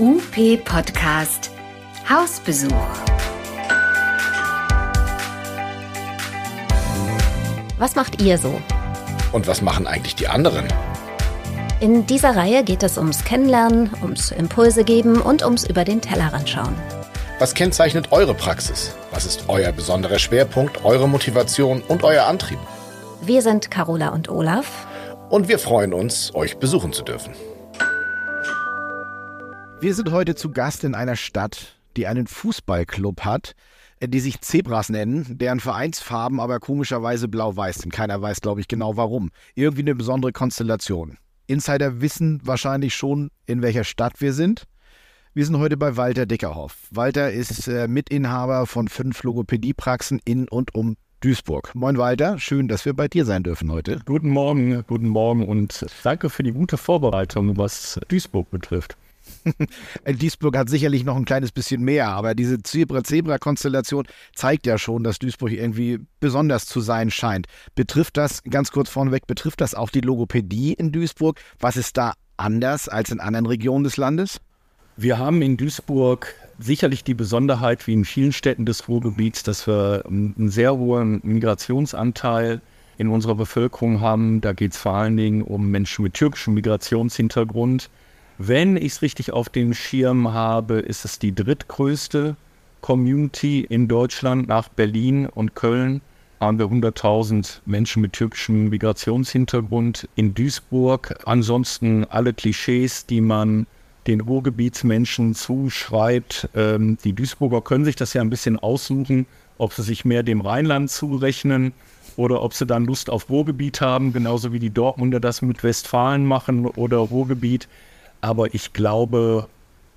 UP Podcast Hausbesuch. Was macht ihr so? Und was machen eigentlich die anderen? In dieser Reihe geht es ums Kennenlernen, ums Impulse geben und ums über den Tellerrand schauen. Was kennzeichnet eure Praxis? Was ist euer besonderer Schwerpunkt, eure Motivation und euer Antrieb? Wir sind Carola und Olaf. Und wir freuen uns, euch besuchen zu dürfen. Wir sind heute zu Gast in einer Stadt, die einen Fußballclub hat, äh, die sich Zebras nennen, deren Vereinsfarben aber komischerweise blau-weiß sind. Keiner weiß, glaube ich, genau warum. Irgendwie eine besondere Konstellation. Insider wissen wahrscheinlich schon, in welcher Stadt wir sind. Wir sind heute bei Walter Dickerhoff. Walter ist äh, Mitinhaber von fünf Logopädiepraxen in und um Duisburg. Moin Walter, schön, dass wir bei dir sein dürfen heute. Guten Morgen, guten Morgen und danke für die gute Vorbereitung, was Duisburg betrifft. Duisburg hat sicherlich noch ein kleines bisschen mehr, aber diese Zebra-Zebra-Konstellation zeigt ja schon, dass Duisburg irgendwie besonders zu sein scheint. Betrifft das, ganz kurz vorneweg, betrifft das auch die Logopädie in Duisburg? Was ist da anders als in anderen Regionen des Landes? Wir haben in Duisburg sicherlich die Besonderheit, wie in vielen Städten des Ruhrgebiets, dass wir einen sehr hohen Migrationsanteil in unserer Bevölkerung haben. Da geht es vor allen Dingen um Menschen mit türkischem Migrationshintergrund. Wenn ich es richtig auf dem Schirm habe, ist es die drittgrößte Community in Deutschland nach Berlin und Köln. Haben wir 100.000 Menschen mit türkischem Migrationshintergrund in Duisburg. Ansonsten alle Klischees, die man den Ruhrgebietsmenschen zuschreibt. Ähm, die Duisburger können sich das ja ein bisschen aussuchen, ob sie sich mehr dem Rheinland zurechnen oder ob sie dann Lust auf Ruhrgebiet haben, genauso wie die Dortmunder das mit Westfalen machen oder Ruhrgebiet. Aber ich glaube,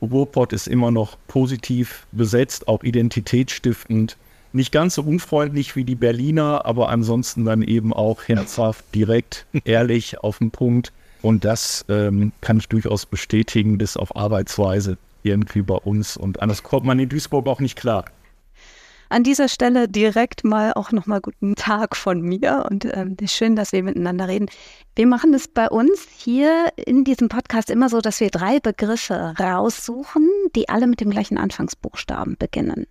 Ruhrpott ist immer noch positiv besetzt, auch identitätsstiftend. Nicht ganz so unfreundlich wie die Berliner, aber ansonsten dann eben auch herzhaft, direkt, ehrlich, auf den Punkt. Und das ähm, kann ich durchaus bestätigen, das auf Arbeitsweise irgendwie bei uns. Und anders kommt man in Duisburg auch nicht klar. An dieser Stelle direkt mal auch nochmal guten Tag von mir und ähm, schön, dass wir miteinander reden. Wir machen es bei uns hier in diesem Podcast immer so, dass wir drei Begriffe raussuchen, die alle mit dem gleichen Anfangsbuchstaben beginnen.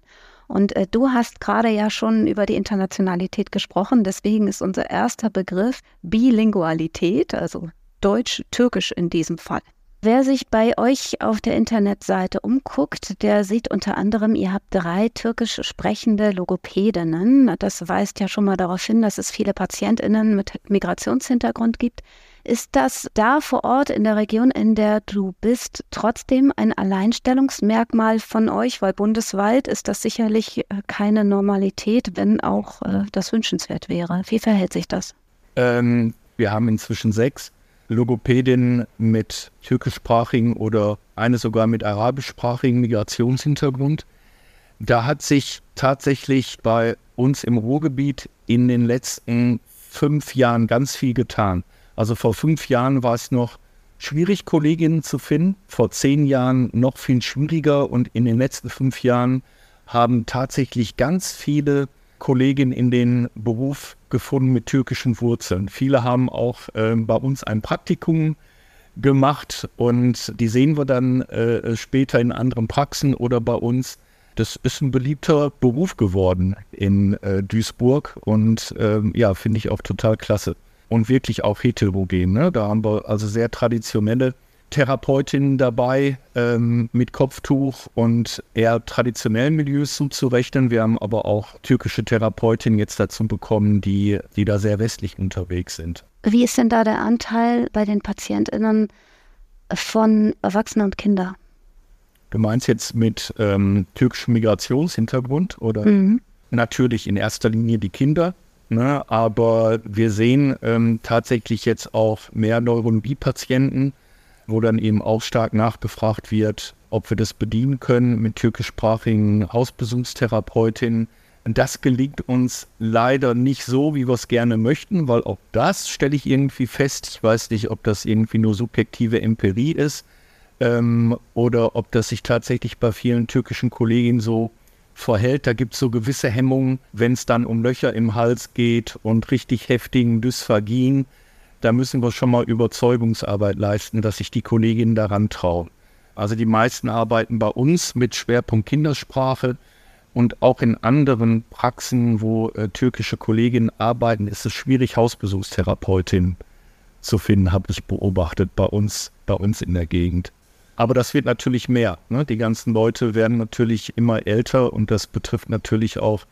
Und äh, du hast gerade ja schon über die Internationalität gesprochen, deswegen ist unser erster Begriff Bilingualität, also Deutsch-Türkisch in diesem Fall. Wer sich bei euch auf der Internetseite umguckt, der sieht unter anderem, ihr habt drei türkisch sprechende Logopädinnen. Das weist ja schon mal darauf hin, dass es viele Patientinnen mit Migrationshintergrund gibt. Ist das da vor Ort in der Region, in der du bist, trotzdem ein Alleinstellungsmerkmal von euch? Weil bundesweit ist das sicherlich äh, keine Normalität, wenn auch äh, das wünschenswert wäre. Wie verhält sich das? Ähm, wir haben inzwischen sechs Logopädin mit türkischsprachigen oder eine sogar mit arabischsprachigen Migrationshintergrund. Da hat sich tatsächlich bei uns im Ruhrgebiet in den letzten fünf Jahren ganz viel getan. Also vor fünf Jahren war es noch schwierig, Kolleginnen zu finden, vor zehn Jahren noch viel schwieriger und in den letzten fünf Jahren haben tatsächlich ganz viele Kolleginnen in den Beruf gefunden mit türkischen Wurzeln. Viele haben auch äh, bei uns ein Praktikum gemacht und die sehen wir dann äh, später in anderen Praxen oder bei uns. Das ist ein beliebter Beruf geworden in äh, Duisburg und ähm, ja, finde ich auch total klasse. Und wirklich auch heterogen. Ne? Da haben wir also sehr traditionelle Therapeutinnen dabei ähm, mit Kopftuch und eher traditionellen Milieus zuzurechnen. Wir haben aber auch türkische Therapeutinnen jetzt dazu bekommen, die, die da sehr westlich unterwegs sind. Wie ist denn da der Anteil bei den PatientInnen von Erwachsenen und Kindern? Du meinst jetzt mit ähm, türkischem Migrationshintergrund oder? Mhm. Natürlich in erster Linie die Kinder, ne? aber wir sehen ähm, tatsächlich jetzt auch mehr Neurologie-Patienten, wo dann eben auch stark nachgefragt wird, ob wir das bedienen können mit türkischsprachigen Hausbesuchstherapeutinnen. Das gelingt uns leider nicht so, wie wir es gerne möchten, weil auch das stelle ich irgendwie fest. Ich weiß nicht, ob das irgendwie nur subjektive Empirie ist ähm, oder ob das sich tatsächlich bei vielen türkischen Kolleginnen so verhält. Da gibt es so gewisse Hemmungen, wenn es dann um Löcher im Hals geht und richtig heftigen Dysphagien da müssen wir schon mal Überzeugungsarbeit leisten, dass sich die Kolleginnen daran trauen. Also die meisten arbeiten bei uns mit Schwerpunkt Kindersprache und auch in anderen Praxen, wo äh, türkische Kolleginnen arbeiten, ist es schwierig, Hausbesuchstherapeutin zu finden, habe ich beobachtet bei uns, bei uns in der Gegend. Aber das wird natürlich mehr. Ne? Die ganzen Leute werden natürlich immer älter und das betrifft natürlich auch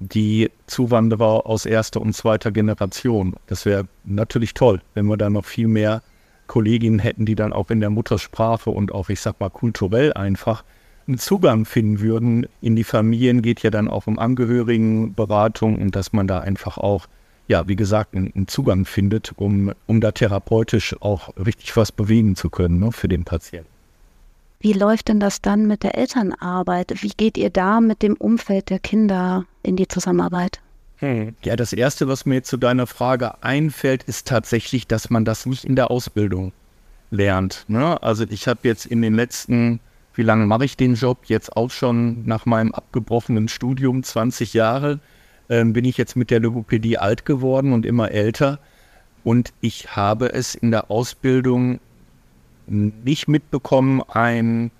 die Zuwanderer aus erster und zweiter Generation. Das wäre natürlich toll, wenn wir da noch viel mehr Kolleginnen hätten, die dann auch in der Muttersprache und auch, ich sag mal, kulturell einfach einen Zugang finden würden in die Familien. Geht ja dann auch um Angehörigenberatung und dass man da einfach auch, ja, wie gesagt, einen, Zugang findet, um, um da therapeutisch auch richtig was bewegen zu können ne, für den Patienten. Wie läuft denn das dann mit der Elternarbeit? Wie geht ihr da mit dem Umfeld der Kinder in die Zusammenarbeit? Hm. Ja, das Erste, was mir zu deiner Frage einfällt, ist tatsächlich, dass man das nicht in der Ausbildung lernt. Ne? Also ich habe jetzt in den letzten, wie lange mache ich den Job? Jetzt auch schon nach meinem abgebrochenen Studium, 20 Jahre, äh, bin ich jetzt mit der Logopädie alt geworden und immer älter. Und ich habe es in der Ausbildung nicht mitbekommen, ein,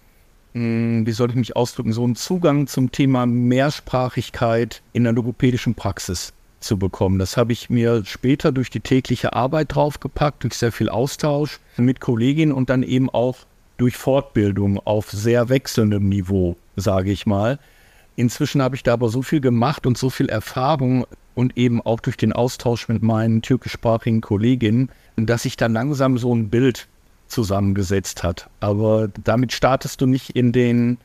wie soll ich mich ausdrücken, so einen Zugang zum Thema Mehrsprachigkeit in der logopädischen Praxis zu bekommen. Das habe ich mir später durch die tägliche Arbeit draufgepackt, durch sehr viel Austausch mit Kolleginnen und dann eben auch durch Fortbildung auf sehr wechselndem Niveau, sage ich mal. Inzwischen habe ich da aber so viel gemacht und so viel Erfahrung und eben auch durch den Austausch mit meinen türkischsprachigen Kolleginnen, dass ich dann langsam so ein Bild zusammengesetzt hat. Aber damit startest du nicht in den,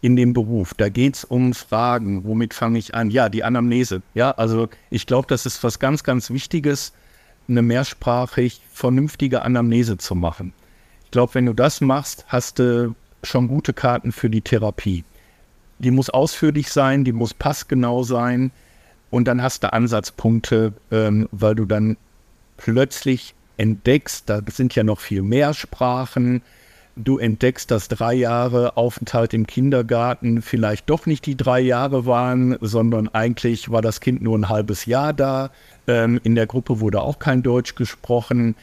in den Beruf. Da geht es um Fragen. Womit fange ich an? Ja, die Anamnese. Ja, also ich glaube, das ist was ganz, ganz Wichtiges, eine mehrsprachig vernünftige Anamnese zu machen. Ich glaube, wenn du das machst, hast du schon gute Karten für die Therapie. Die muss ausführlich sein, die muss passgenau sein und dann hast du Ansatzpunkte, ähm, weil du dann plötzlich entdeckst, da sind ja noch viel mehr Sprachen, du entdeckst, dass drei Jahre Aufenthalt im Kindergarten vielleicht doch nicht die drei Jahre waren, sondern eigentlich war das Kind nur ein halbes Jahr da. Ähm, in der Gruppe wurde auch kein Deutsch gesprochen.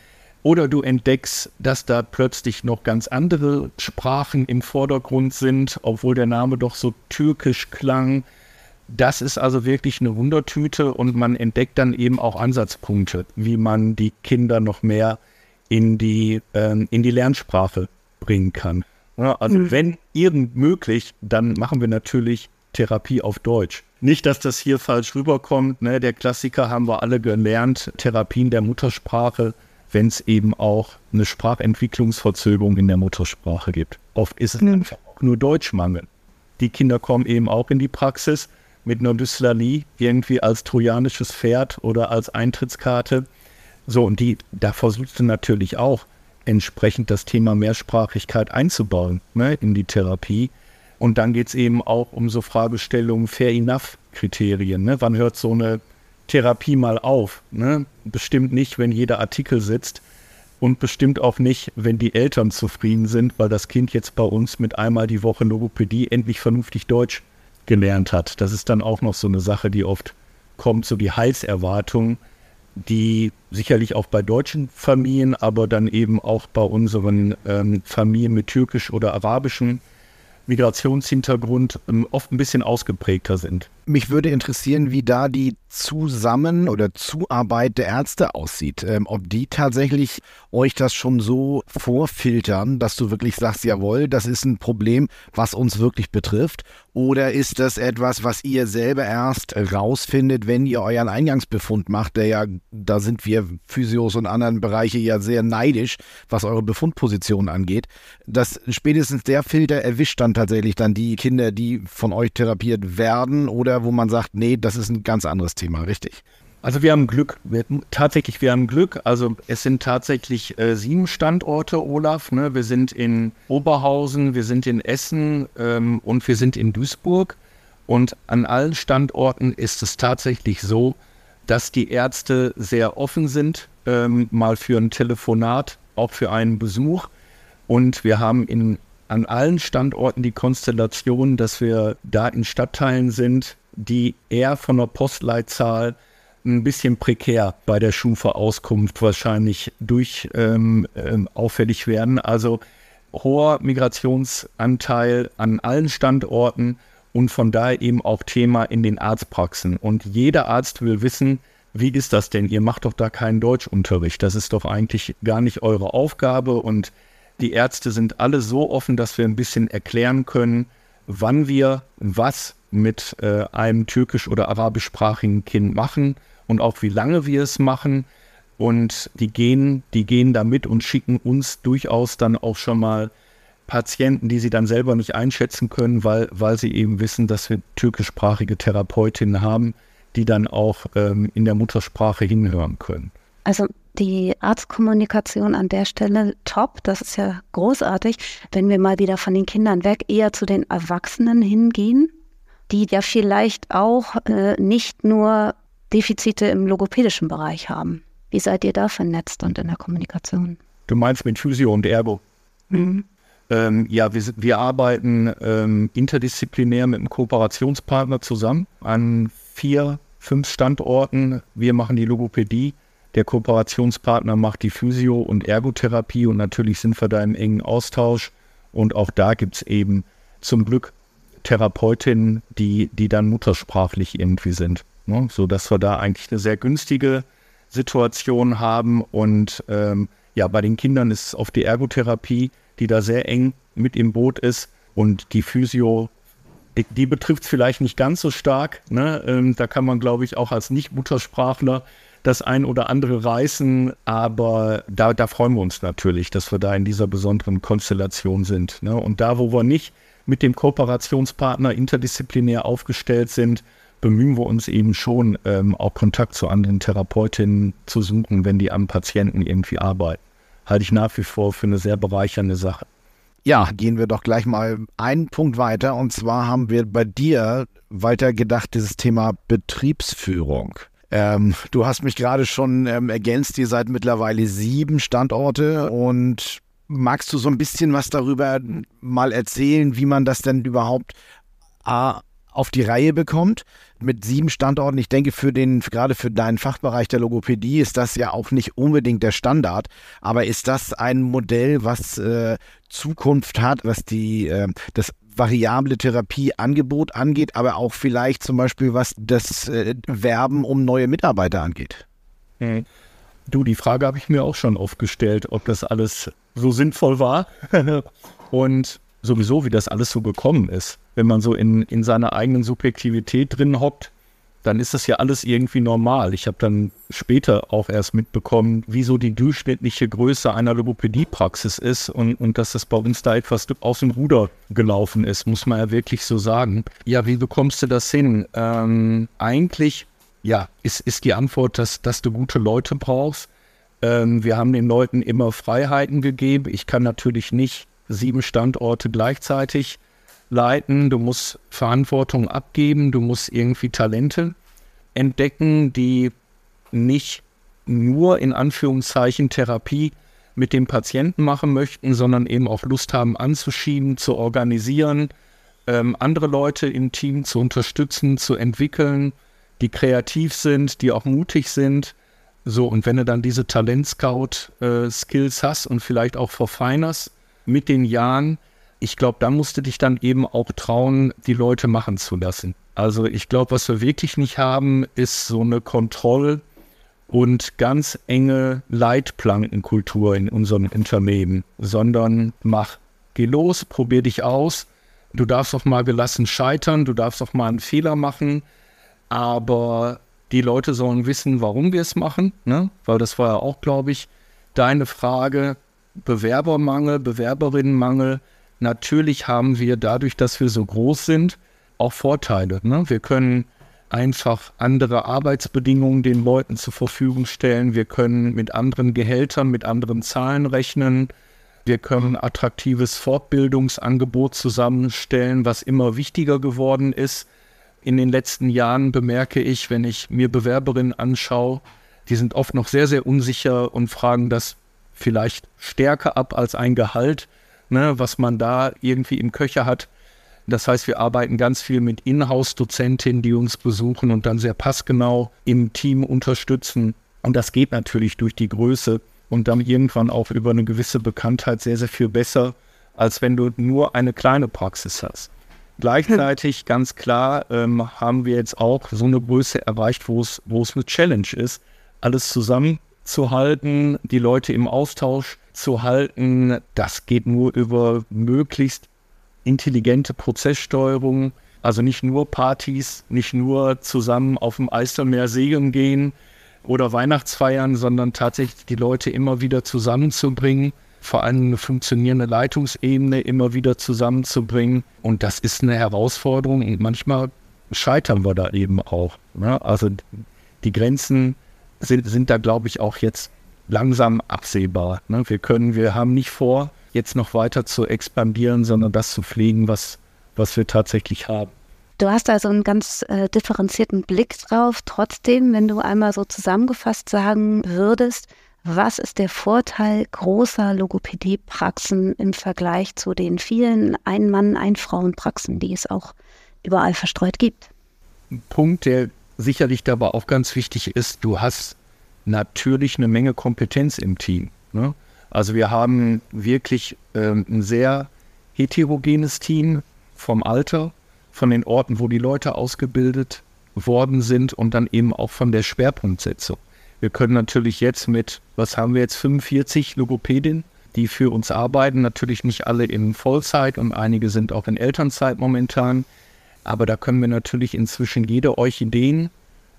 Oder du entdeckst, dass da plötzlich noch ganz andere Sprachen im Vordergrund sind, obwohl der Name doch so türkisch klang. Das ist also wirklich eine Wundertüte und man entdeckt dann eben auch Ansatzpunkte, wie man die Kinder noch mehr in die, ähm, in die Lernsprache bringen kann. Ja, also mhm. wenn irgend möglich, dann machen wir natürlich Therapie auf Deutsch. Nicht, dass das hier falsch rüberkommt. Ne? Der Klassiker haben wir alle gelernt, Therapien der Muttersprache, wenn es eben auch eine Sprachentwicklungsverzögerung in der Muttersprache gibt. Oft ist es mhm. einfach auch nur Deutschmangel. Die Kinder kommen eben auch in die Praxis mit einer irgendwie als trojanisches Pferd oder als Eintrittskarte. So, und die, da versuchst du natürlich auch entsprechend das Thema Mehrsprachigkeit einzubauen ne, in die Therapie. Und dann geht es eben auch um so Fragestellungen Fair Enough-Kriterien. Ne? Wann hört so eine Therapie mal auf? Ne? Bestimmt nicht, wenn jeder Artikel sitzt und bestimmt auch nicht, wenn die Eltern zufrieden sind, weil das Kind jetzt bei uns mit einmal die Woche Logopädie endlich vernünftig Deutsch gelernt hat. Das ist dann auch noch so eine Sache, die oft kommt, so die Heilserwartung, die sicherlich auch bei deutschen Familien, aber dann eben auch bei unseren ähm, Familien mit türkisch oder arabischem Migrationshintergrund ähm, oft ein bisschen ausgeprägter sind. Mich würde interessieren, wie da die Zusammen- oder Zuarbeit der Ärzte aussieht. Ähm, ob die tatsächlich euch das schon so vorfiltern, dass du wirklich sagst, jawohl, das ist ein Problem, was uns wirklich betrifft. Oder ist das etwas, was ihr selber erst rausfindet, wenn ihr euren Eingangsbefund macht, der ja, da sind wir Physios und anderen Bereiche ja sehr neidisch, was eure Befundposition angeht. Dass spätestens der Filter erwischt dann tatsächlich dann die Kinder, die von euch therapiert werden oder oder wo man sagt, nee, das ist ein ganz anderes Thema, richtig? Also wir haben Glück, wir, tatsächlich, wir haben Glück. Also es sind tatsächlich äh, sieben Standorte, Olaf. Ne? Wir sind in Oberhausen, wir sind in Essen ähm, und wir sind in Duisburg. Und an allen Standorten ist es tatsächlich so, dass die Ärzte sehr offen sind, ähm, mal für ein Telefonat, auch für einen Besuch. Und wir haben in, an allen Standorten die Konstellation, dass wir da in Stadtteilen sind, die eher von der Postleitzahl ein bisschen prekär bei der Schufa-Auskunft wahrscheinlich durch ähm, ähm, auffällig werden. Also hoher Migrationsanteil an allen Standorten und von daher eben auch Thema in den Arztpraxen. Und jeder Arzt will wissen, wie ist das denn? Ihr macht doch da keinen Deutschunterricht. Das ist doch eigentlich gar nicht eure Aufgabe. Und die Ärzte sind alle so offen, dass wir ein bisschen erklären können, wann wir was mit äh, einem türkisch- oder arabischsprachigen Kind machen und auch wie lange wir es machen. Und die gehen, die gehen damit und schicken uns durchaus dann auch schon mal Patienten, die sie dann selber nicht einschätzen können, weil, weil sie eben wissen, dass wir türkischsprachige Therapeutinnen haben, die dann auch ähm, in der Muttersprache hinhören können. Also die Arztkommunikation an der Stelle top, das ist ja großartig. Wenn wir mal wieder von den Kindern weg eher zu den Erwachsenen hingehen, die ja vielleicht auch äh, nicht nur Defizite im logopädischen Bereich haben. Wie seid ihr da vernetzt und in der Kommunikation? Du meinst mit Physio und Ergo? Mhm. Ähm, ja, wir, wir arbeiten ähm, interdisziplinär mit einem Kooperationspartner zusammen an vier fünf Standorten. Wir machen die Logopädie. Der Kooperationspartner macht die Physio- und Ergotherapie und natürlich sind wir da im engen Austausch. Und auch da gibt es eben zum Glück Therapeutinnen, die, die dann muttersprachlich irgendwie sind. Ne? So dass wir da eigentlich eine sehr günstige Situation haben. Und ähm, ja, bei den Kindern ist es auf die Ergotherapie, die da sehr eng mit im Boot ist. Und die Physio die betrifft es vielleicht nicht ganz so stark. Ne? Ähm, da kann man, glaube ich, auch als Nicht-Muttersprachler das ein oder andere reißen, aber da, da, freuen wir uns natürlich, dass wir da in dieser besonderen Konstellation sind. Ne? Und da, wo wir nicht mit dem Kooperationspartner interdisziplinär aufgestellt sind, bemühen wir uns eben schon, ähm, auch Kontakt zu anderen Therapeutinnen zu suchen, wenn die am Patienten irgendwie arbeiten. Halte ich nach wie vor für eine sehr bereichernde Sache. Ja, gehen wir doch gleich mal einen Punkt weiter. Und zwar haben wir bei dir weiter gedacht, dieses Thema Betriebsführung. Ähm, du hast mich gerade schon ähm, ergänzt, ihr seid mittlerweile sieben Standorte und magst du so ein bisschen was darüber mal erzählen, wie man das denn überhaupt A, auf die Reihe bekommt. Mit sieben Standorten, ich denke, für den, gerade für deinen Fachbereich der Logopädie ist das ja auch nicht unbedingt der Standard. Aber ist das ein Modell, was äh, Zukunft hat, was die, äh, das variable Therapieangebot angeht, aber auch vielleicht zum Beispiel, was das äh, Werben um neue Mitarbeiter angeht? Hm. Du, die Frage habe ich mir auch schon oft gestellt, ob das alles so sinnvoll war. Und sowieso, wie das alles so gekommen ist. Wenn man so in, in seiner eigenen Subjektivität drin hockt, dann ist das ja alles irgendwie normal. Ich habe dann später auch erst mitbekommen, wieso die durchschnittliche Größe einer Logopädiepraxis ist und, und dass das bei uns da etwas aus dem Ruder gelaufen ist, muss man ja wirklich so sagen. Ja, wie bekommst du das hin? Ähm, eigentlich, ja, ist, ist die Antwort, dass, dass du gute Leute brauchst. Ähm, wir haben den Leuten immer Freiheiten gegeben. Ich kann natürlich nicht sieben Standorte gleichzeitig leiten, du musst Verantwortung abgeben, du musst irgendwie Talente entdecken, die nicht nur in Anführungszeichen Therapie mit dem Patienten machen möchten, sondern eben auch Lust haben anzuschieben, zu organisieren, ähm, andere Leute im Team zu unterstützen, zu entwickeln, die kreativ sind, die auch mutig sind. So, und wenn du dann diese Talent-Scout-Skills äh, hast und vielleicht auch verfeinerst, mit den Jahren, ich glaube, da musst du dich dann eben auch trauen, die Leute machen zu lassen. Also ich glaube, was wir wirklich nicht haben, ist so eine Kontroll- und ganz enge Leitplankenkultur in unserem Unternehmen, sondern mach, geh los, probier dich aus. Du darfst auch mal gelassen scheitern, du darfst auch mal einen Fehler machen, aber die Leute sollen wissen, warum wir es machen, ne? weil das war ja auch, glaube ich, deine Frage. Bewerbermangel, Bewerberinnenmangel. Natürlich haben wir dadurch, dass wir so groß sind, auch Vorteile. Ne? Wir können einfach andere Arbeitsbedingungen den Leuten zur Verfügung stellen. Wir können mit anderen Gehältern, mit anderen Zahlen rechnen. Wir können attraktives Fortbildungsangebot zusammenstellen, was immer wichtiger geworden ist. In den letzten Jahren bemerke ich, wenn ich mir Bewerberinnen anschaue, die sind oft noch sehr, sehr unsicher und fragen das vielleicht stärker ab als ein Gehalt, ne, was man da irgendwie im Köcher hat. Das heißt, wir arbeiten ganz viel mit Inhouse-Dozentinnen, die uns besuchen und dann sehr passgenau im Team unterstützen. Und das geht natürlich durch die Größe und dann irgendwann auch über eine gewisse Bekanntheit sehr, sehr viel besser, als wenn du nur eine kleine Praxis hast. Gleichzeitig ganz klar ähm, haben wir jetzt auch so eine Größe erreicht, wo es, wo es eine Challenge ist, alles zusammenzuhalten, die Leute im Austausch zu halten. Das geht nur über möglichst intelligente Prozesssteuerung, also nicht nur Partys, nicht nur zusammen auf dem Eiselmeer segeln gehen oder Weihnachtsfeiern, sondern tatsächlich die Leute immer wieder zusammenzubringen vor allem eine funktionierende Leitungsebene immer wieder zusammenzubringen. Und das ist eine Herausforderung und manchmal scheitern wir da eben auch. Ne? Also die Grenzen sind, sind da, glaube ich, auch jetzt langsam absehbar. Ne? Wir können, wir haben nicht vor, jetzt noch weiter zu expandieren, sondern das zu pflegen, was, was wir tatsächlich haben. Du hast also einen ganz äh, differenzierten Blick drauf. Trotzdem, wenn du einmal so zusammengefasst sagen würdest, was ist der Vorteil großer Logopädiepraxen im Vergleich zu den vielen Ein-Mann-, Ein-Frauen-Praxen, die es auch überall verstreut gibt? Ein Punkt, der sicherlich dabei auch ganz wichtig ist, du hast natürlich eine Menge Kompetenz im Team. Ne? Also wir haben wirklich ähm, ein sehr heterogenes Team vom Alter, von den Orten, wo die Leute ausgebildet worden sind und dann eben auch von der Schwerpunktsetzung. Wir können natürlich jetzt mit, was haben wir jetzt, 45 Logopädinnen, die für uns arbeiten, natürlich nicht alle in Vollzeit und einige sind auch in Elternzeit momentan. Aber da können wir natürlich inzwischen jede Orchideen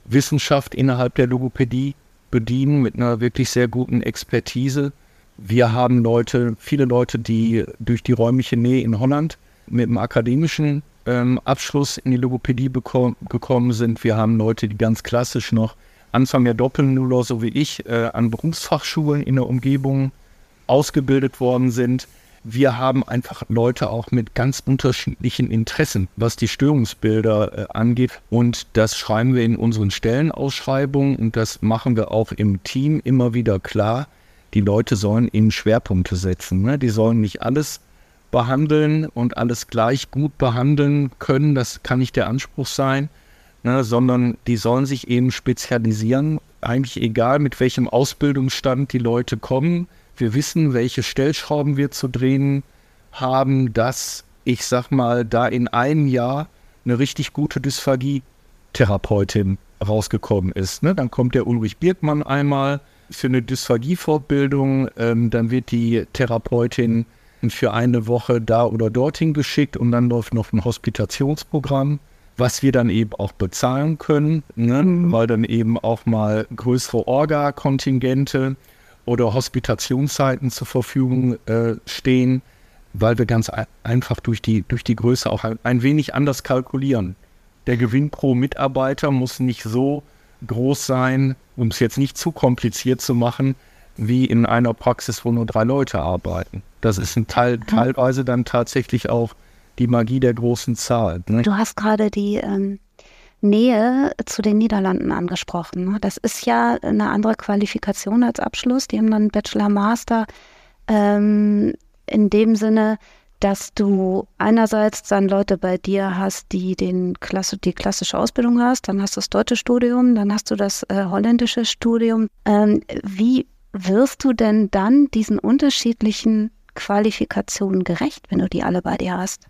Wissenschaft innerhalb der Logopädie bedienen mit einer wirklich sehr guten Expertise. Wir haben Leute, viele Leute, die durch die räumliche Nähe in Holland mit einem akademischen ähm, Abschluss in die Logopädie gekommen sind. Wir haben Leute, die ganz klassisch noch Anfang der Doppelnuller, so wie ich, äh, an Berufsfachschulen in der Umgebung ausgebildet worden sind. Wir haben einfach Leute auch mit ganz unterschiedlichen Interessen, was die Störungsbilder äh, angeht. Und das schreiben wir in unseren Stellenausschreibungen und das machen wir auch im Team immer wieder klar. Die Leute sollen eben Schwerpunkte setzen. Ne? Die sollen nicht alles behandeln und alles gleich gut behandeln können. Das kann nicht der Anspruch sein, ne, sondern die sollen sich eben spezialisieren. Eigentlich egal, mit welchem Ausbildungsstand die Leute kommen. Wir wissen, welche Stellschrauben wir zu drehen haben, dass ich sag mal, da in einem Jahr eine richtig gute Dysphagie-Therapeutin rausgekommen ist. Ne? Dann kommt der Ulrich Birkmann einmal für eine Dysphagie-Fortbildung, ähm, dann wird die Therapeutin für eine Woche da oder dorthin geschickt und dann läuft noch ein Hospitationsprogramm was wir dann eben auch bezahlen können, ne? mhm. weil dann eben auch mal größere Orga-Kontingente oder Hospitationszeiten zur Verfügung äh, stehen, weil wir ganz einfach durch die, durch die Größe auch ein, ein wenig anders kalkulieren. Der Gewinn pro Mitarbeiter muss nicht so groß sein, um es jetzt nicht zu kompliziert zu machen, wie in einer Praxis, wo nur drei Leute arbeiten. Das ist ein Teil, teilweise dann tatsächlich auch die Magie der großen Zahl. Ne? Du hast gerade die ähm, Nähe zu den Niederlanden angesprochen. Ne? Das ist ja eine andere Qualifikation als Abschluss. Die haben dann Bachelor, Master. Ähm, in dem Sinne, dass du einerseits dann Leute bei dir hast, die den Klasse, die klassische Ausbildung hast, dann hast du das deutsche Studium, dann hast du das äh, holländische Studium. Ähm, wie wirst du denn dann diesen unterschiedlichen Qualifikationen gerecht, wenn du die alle bei dir hast?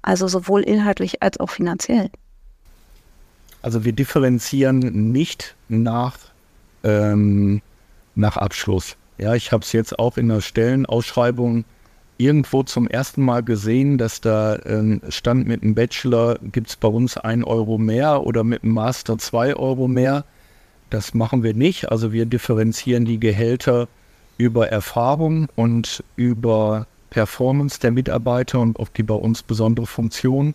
Also sowohl inhaltlich als auch finanziell. Also wir differenzieren nicht nach, ähm, nach Abschluss. Ja, ich habe es jetzt auch in der Stellenausschreibung irgendwo zum ersten Mal gesehen, dass da ähm, stand mit einem Bachelor gibt es bei uns ein Euro mehr oder mit einem Master zwei Euro mehr. Das machen wir nicht. Also wir differenzieren die Gehälter über Erfahrung und über Performance der Mitarbeiter und ob die bei uns besondere Funktionen,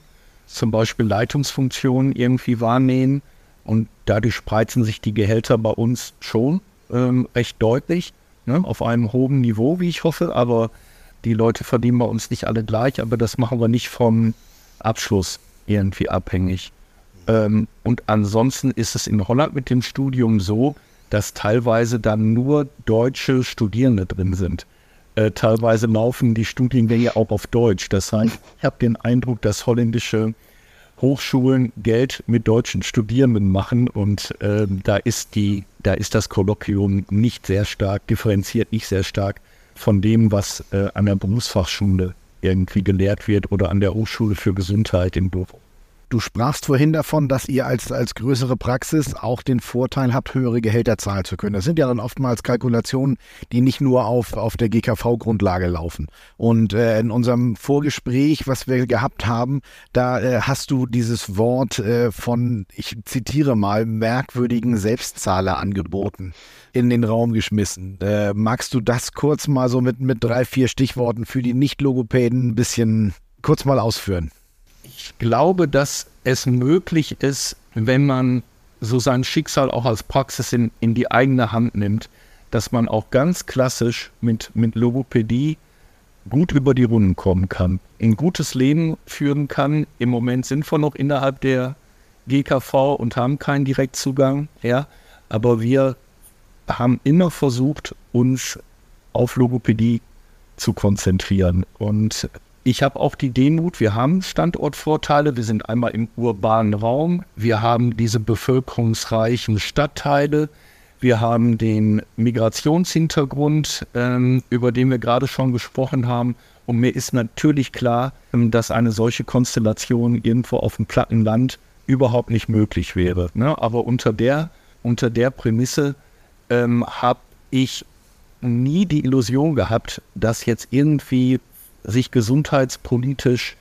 zum Beispiel Leitungsfunktionen irgendwie wahrnehmen. Und dadurch spreizen sich die Gehälter bei uns schon ähm, recht deutlich, ne, auf einem hohen Niveau, wie ich hoffe. Aber die Leute verdienen bei uns nicht alle gleich, aber das machen wir nicht vom Abschluss irgendwie abhängig. Ähm, und ansonsten ist es in Holland mit dem Studium so, dass teilweise dann nur deutsche Studierende drin sind. Äh, teilweise laufen die Studiengänge auch auf Deutsch. Das heißt, ich habe den Eindruck, dass holländische Hochschulen Geld mit deutschen Studierenden machen und äh, da ist die, da ist das Kolloquium nicht sehr stark differenziert, nicht sehr stark von dem, was äh, an der Berufsfachschule irgendwie gelehrt wird oder an der Hochschule für Gesundheit in Bochum. Du sprachst vorhin davon, dass ihr als, als größere Praxis auch den Vorteil habt, höhere Gehälter zahlen zu können. Das sind ja dann oftmals Kalkulationen, die nicht nur auf, auf der GKV-Grundlage laufen. Und äh, in unserem Vorgespräch, was wir gehabt haben, da äh, hast du dieses Wort äh, von, ich zitiere mal, merkwürdigen Selbstzahler angeboten, in den Raum geschmissen. Äh, magst du das kurz mal so mit, mit drei, vier Stichworten für die Nicht-Logopäden ein bisschen kurz mal ausführen? Ich glaube, dass es möglich ist, wenn man so sein Schicksal auch als Praxis in, in die eigene Hand nimmt, dass man auch ganz klassisch mit, mit Logopädie gut über die Runden kommen kann, ein gutes Leben führen kann. Im Moment sind wir noch innerhalb der GKV und haben keinen Direktzugang, ja, aber wir haben immer versucht, uns auf Logopädie zu konzentrieren und ich habe auch die Demut, wir haben Standortvorteile. Wir sind einmal im urbanen Raum. Wir haben diese bevölkerungsreichen Stadtteile. Wir haben den Migrationshintergrund, ähm, über den wir gerade schon gesprochen haben. Und mir ist natürlich klar, ähm, dass eine solche Konstellation irgendwo auf dem platten Land überhaupt nicht möglich wäre. Ne? Aber unter der, unter der Prämisse ähm, habe ich nie die Illusion gehabt, dass jetzt irgendwie sich gesundheitspolitisch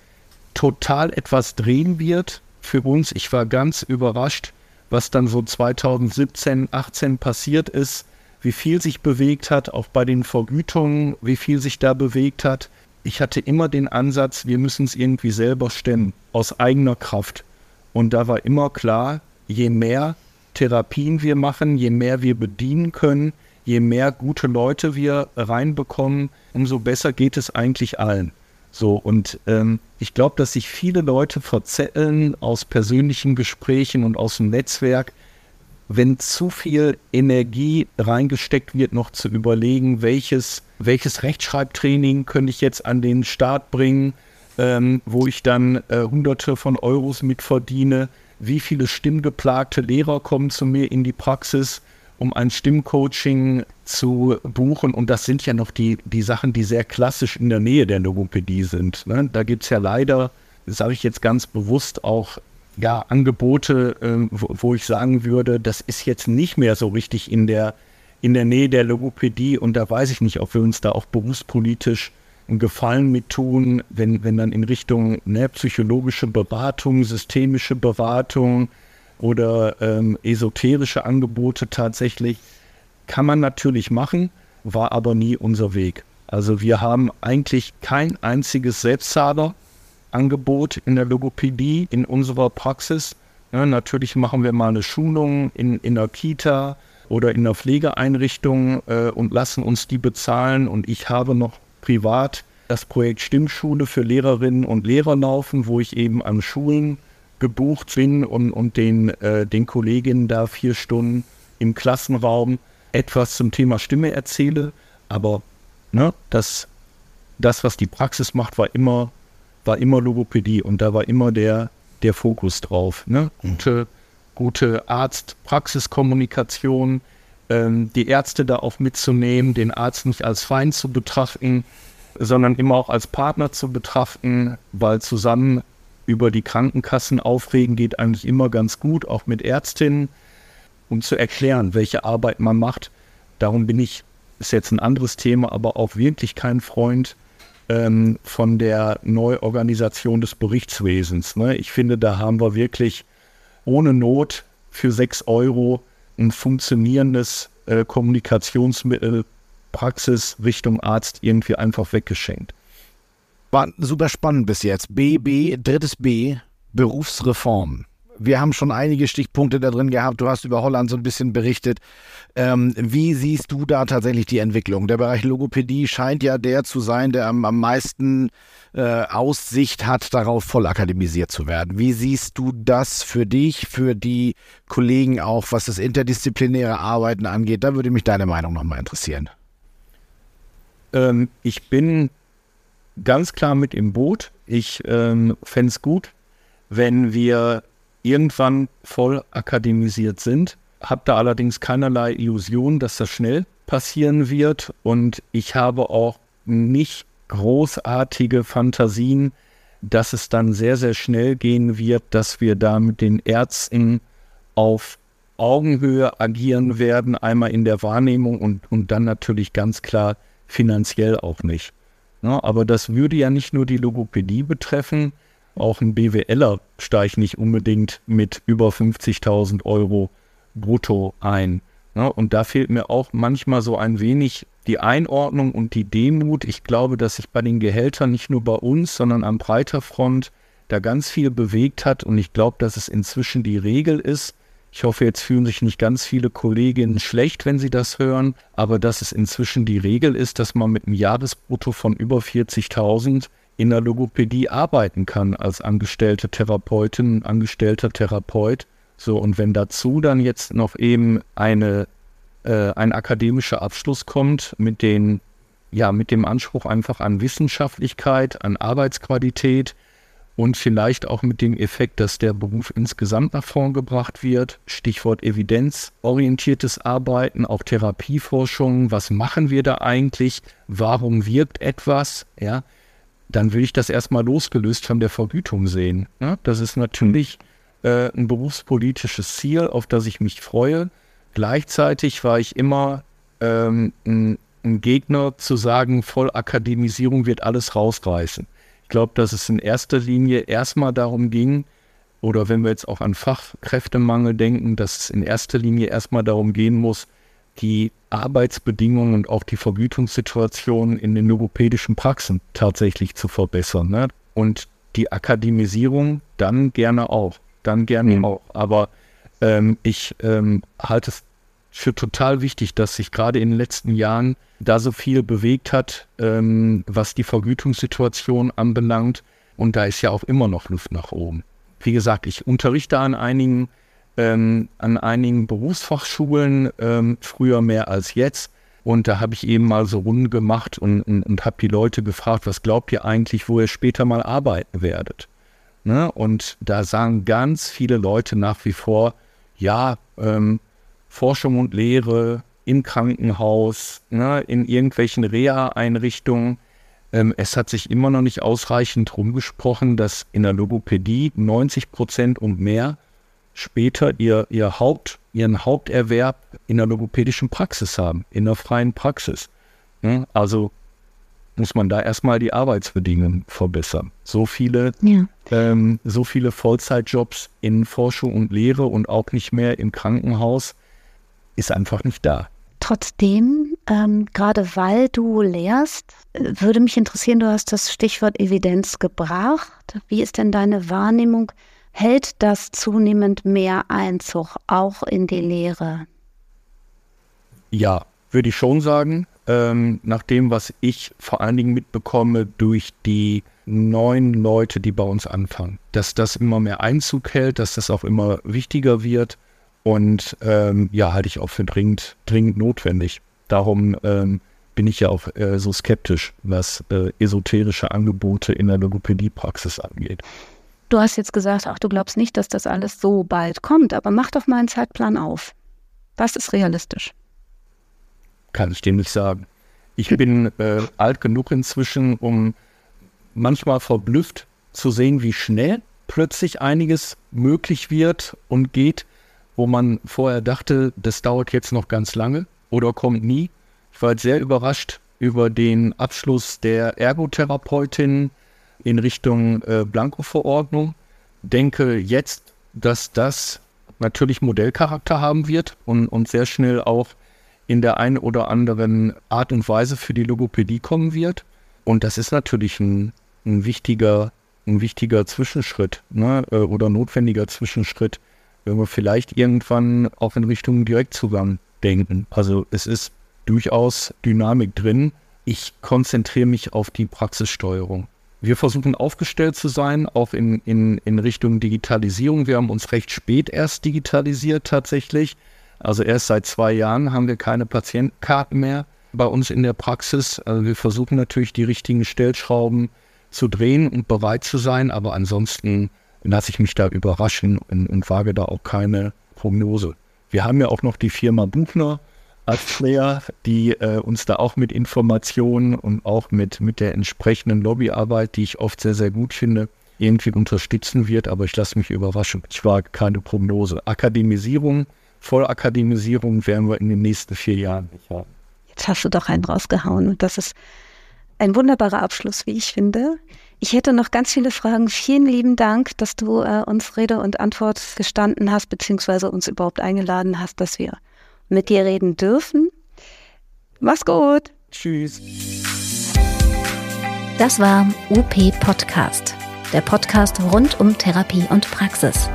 total etwas drehen wird für uns. Ich war ganz überrascht, was dann so 2017, 18 passiert ist, wie viel sich bewegt hat, auch bei den Vergütungen, wie viel sich da bewegt hat. Ich hatte immer den Ansatz, wir müssen es irgendwie selber stemmen, aus eigener Kraft. Und da war immer klar, je mehr Therapien wir machen, je mehr wir bedienen können, je mehr gute Leute wir reinbekommen, umso besser geht es eigentlich allen. So, und ähm, ich glaube, dass sich viele Leute verzetteln aus persönlichen Gesprächen und aus dem Netzwerk, wenn zu viel Energie reingesteckt wird, noch zu überlegen, welches, welches Rechtschreibtraining könnte ich jetzt an den Start bringen, ähm, wo ich dann äh, Hunderte von Euros mitverdiene, wie viele stimmgeplagte Lehrer kommen zu mir in die Praxis, um ein Stimmcoaching zu buchen. Und das sind ja noch die, die Sachen, die sehr klassisch in der Nähe der Logopädie sind. Ne? Da gibt es ja leider, das sage ich jetzt ganz bewusst, auch ja, Angebote, äh, wo, wo, ich sagen würde, das ist jetzt nicht mehr so richtig in der, in der Nähe der Logopädie. Und da weiß ich nicht, ob wir uns da auch berufspolitisch einen Gefallen mit tun, wenn, wenn dann in Richtung ne, psychologische Beratung, systemische Beratung, oder ähm, esoterische Angebote tatsächlich. Kann man natürlich machen, war aber nie unser Weg. Also wir haben eigentlich kein einziges Selbstzahlerangebot in der Logopädie, in unserer Praxis. Ja, natürlich machen wir mal eine Schulung in, in der Kita oder in der Pflegeeinrichtung äh, und lassen uns die bezahlen. Und ich habe noch privat das Projekt Stimmschule für Lehrerinnen und Lehrer laufen, wo ich eben an Schulen gebucht bin und, und den, äh, den Kolleginnen da vier Stunden im Klassenraum etwas zum Thema Stimme erzähle. Aber ne, das, das, was die Praxis macht, war immer, war immer Logopädie und da war immer der, der Fokus drauf. Ne? Gute, gute Arzt-Praxis-Kommunikation, ähm, die Ärzte da auch mitzunehmen, den Arzt nicht als Feind zu betrachten, sondern immer auch als Partner zu betrachten, weil zusammen über die Krankenkassen aufregen geht eigentlich immer ganz gut, auch mit Ärztinnen, um zu erklären, welche Arbeit man macht. Darum bin ich, ist jetzt ein anderes Thema, aber auch wirklich kein Freund ähm, von der Neuorganisation des Berichtswesens. Ne? Ich finde, da haben wir wirklich ohne Not für sechs Euro ein funktionierendes äh, Kommunikationsmittel, Praxis Richtung Arzt irgendwie einfach weggeschenkt. War super spannend bis jetzt. BB, drittes B, Berufsreform. Wir haben schon einige Stichpunkte da drin gehabt. Du hast über Holland so ein bisschen berichtet. Ähm, wie siehst du da tatsächlich die Entwicklung? Der Bereich Logopädie scheint ja der zu sein, der am, am meisten äh, Aussicht hat, darauf voll akademisiert zu werden. Wie siehst du das für dich, für die Kollegen auch, was das interdisziplinäre Arbeiten angeht? Da würde mich deine Meinung nochmal interessieren. Ähm, ich bin ganz klar mit im Boot. Ich ähm, fände es gut, wenn wir irgendwann voll akademisiert sind. Habe da allerdings keinerlei Illusion, dass das schnell passieren wird. Und ich habe auch nicht großartige Fantasien, dass es dann sehr, sehr schnell gehen wird, dass wir da mit den Ärzten auf Augenhöhe agieren werden, einmal in der Wahrnehmung und, und dann natürlich ganz klar finanziell auch nicht. Ja, aber das würde ja nicht nur die Logopädie betreffen, auch ein BWLer steigt nicht unbedingt mit über 50.000 Euro brutto ein. Ja, und da fehlt mir auch manchmal so ein wenig die Einordnung und die Demut. Ich glaube, dass sich bei den Gehältern nicht nur bei uns, sondern am breiter Front da ganz viel bewegt hat. Und ich glaube, dass es inzwischen die Regel ist. Ich hoffe, jetzt fühlen sich nicht ganz viele Kolleginnen schlecht, wenn sie das hören, aber dass es inzwischen die Regel ist, dass man mit einem Jahresbrutto von über 40.000 in der Logopädie arbeiten kann als angestellte Therapeutin, angestellter Therapeut. So, und wenn dazu dann jetzt noch eben eine, äh, ein akademischer Abschluss kommt mit den, ja, mit dem Anspruch einfach an Wissenschaftlichkeit, an Arbeitsqualität und vielleicht auch mit dem Effekt, dass der Beruf insgesamt nach vorn gebracht wird. Stichwort evidenzorientiertes Arbeiten, auch Therapieforschung. Was machen wir da eigentlich? Warum wirkt etwas? Ja, dann will ich das erstmal losgelöst von der Vergütung sehen. Ja, das ist natürlich äh, ein berufspolitisches Ziel, auf das ich mich freue. Gleichzeitig war ich immer ähm, ein, ein, Gegner zu sagen, Vollakademisierung wird alles rausreißen. Ich glaube, dass es in erster Linie erstmal darum ging, oder wenn wir jetzt auch an Fachkräftemangel denken, dass es in erster Linie erstmal darum gehen muss, die Arbeitsbedingungen und auch die Vergütungssituation in den logopädischen Praxen tatsächlich zu verbessern. Ne? Und die Akademisierung dann gerne auch dann gerne mhm. auch. Aber ähm, ich ähm, halte es für total wichtig, dass sich gerade in den letzten Jahren da so viel bewegt hat, ähm, was die Vergütungssituation anbelangt. Und da ist ja auch immer noch Luft nach oben. Wie gesagt, ich unterrichte an einigen, ähm, an einigen Berufsfachschulen, ähm, früher mehr als jetzt. Und da habe ich eben mal so Runden gemacht und, und, und habe die Leute gefragt, was glaubt ihr eigentlich, wo ihr später mal arbeiten werdet? Ne? Und da sagen ganz viele Leute nach wie vor, ja, ähm, Forschung und Lehre im Krankenhaus, ne, in irgendwelchen Reha-Einrichtungen. Ähm, es hat sich immer noch nicht ausreichend rumgesprochen, dass in der Logopädie 90 Prozent und mehr später ihr, ihr Haupt, ihren Haupterwerb in der logopädischen Praxis haben, in der freien Praxis. Ne? Also muss man da erstmal die Arbeitsbedingungen verbessern. So viele, ja. ähm, so viele Vollzeitjobs in Forschung und Lehre und auch nicht mehr im Krankenhaus ist einfach nicht da. Trotzdem, ähm, gerade weil du lehrst, würde mich interessieren, du hast das Stichwort Evidenz gebracht. Wie ist denn deine Wahrnehmung? Hält das zunehmend mehr Einzug auch in die Lehre? Ja, würde ich schon sagen ähm, nach dem, was ich vor allen Dingen mitbekomme durch die neuen Leute, die bei uns anfangen, dass das immer mehr Einzug hält, dass das auch immer wichtiger wird und ähm, ja, halte ich auch für dringend, dringend notwendig. Darum ähm, bin ich ja auch äh, so skeptisch, was äh, esoterische Angebote in der Logopädiepraxis angeht. Du hast jetzt gesagt, ach, du glaubst nicht, dass das alles so bald kommt, aber mach doch mal einen Zeitplan auf. Was ist realistisch? kann ich dem nicht sagen. Ich bin äh, alt genug inzwischen, um manchmal verblüfft zu sehen, wie schnell plötzlich einiges möglich wird und geht, wo man vorher dachte, das dauert jetzt noch ganz lange oder kommt nie. Ich war sehr überrascht über den Abschluss der Ergotherapeutin in Richtung äh, Blanko-Verordnung. Denke jetzt, dass das natürlich Modellcharakter haben wird und, und sehr schnell auch in der einen oder anderen Art und Weise für die Logopädie kommen wird. Und das ist natürlich ein, ein wichtiger, ein wichtiger Zwischenschritt ne, äh, oder notwendiger Zwischenschritt, wenn wir vielleicht irgendwann auch in Richtung Direktzugang denken. Also es ist durchaus Dynamik drin. Ich konzentriere mich auf die Praxissteuerung. Wir versuchen aufgestellt zu sein, auch in, in, in Richtung Digitalisierung. Wir haben uns recht spät erst digitalisiert tatsächlich. Also erst seit zwei Jahren haben wir keine Patientenkarten mehr bei uns in der Praxis. Also wir versuchen natürlich die richtigen Stellschrauben zu drehen und bereit zu sein, aber ansonsten lasse ich mich da überraschen und, und wage da auch keine Prognose. Wir haben ja auch noch die Firma Buchner als Player, die äh, uns da auch mit Informationen und auch mit, mit der entsprechenden Lobbyarbeit, die ich oft sehr, sehr gut finde, irgendwie unterstützen wird. Aber ich lasse mich überraschen. Ich war keine Prognose. Akademisierung, Vollakademisierung werden wir in den nächsten vier Jahren nicht haben. Jetzt hast du doch einen rausgehauen und das ist ein wunderbarer Abschluss, wie ich finde. Ich hätte noch ganz viele Fragen. Vielen lieben Dank, dass du äh, uns Rede und Antwort gestanden hast, beziehungsweise uns überhaupt eingeladen hast, dass wir mit dir reden dürfen. Mach's gut. Tschüss. Das war UP Podcast, der Podcast rund um Therapie und Praxis.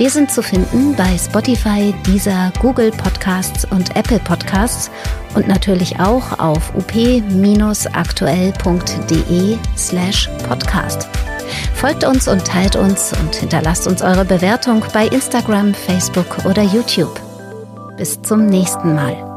Wir sind zu finden bei Spotify, Deezer, Google Podcasts und Apple Podcasts und natürlich auch auf up-aktuell.de slash podcast. Folgt uns und teilt uns und hinterlasst uns eure Bewertung bei Instagram, Facebook oder YouTube. Bis zum nächsten Mal.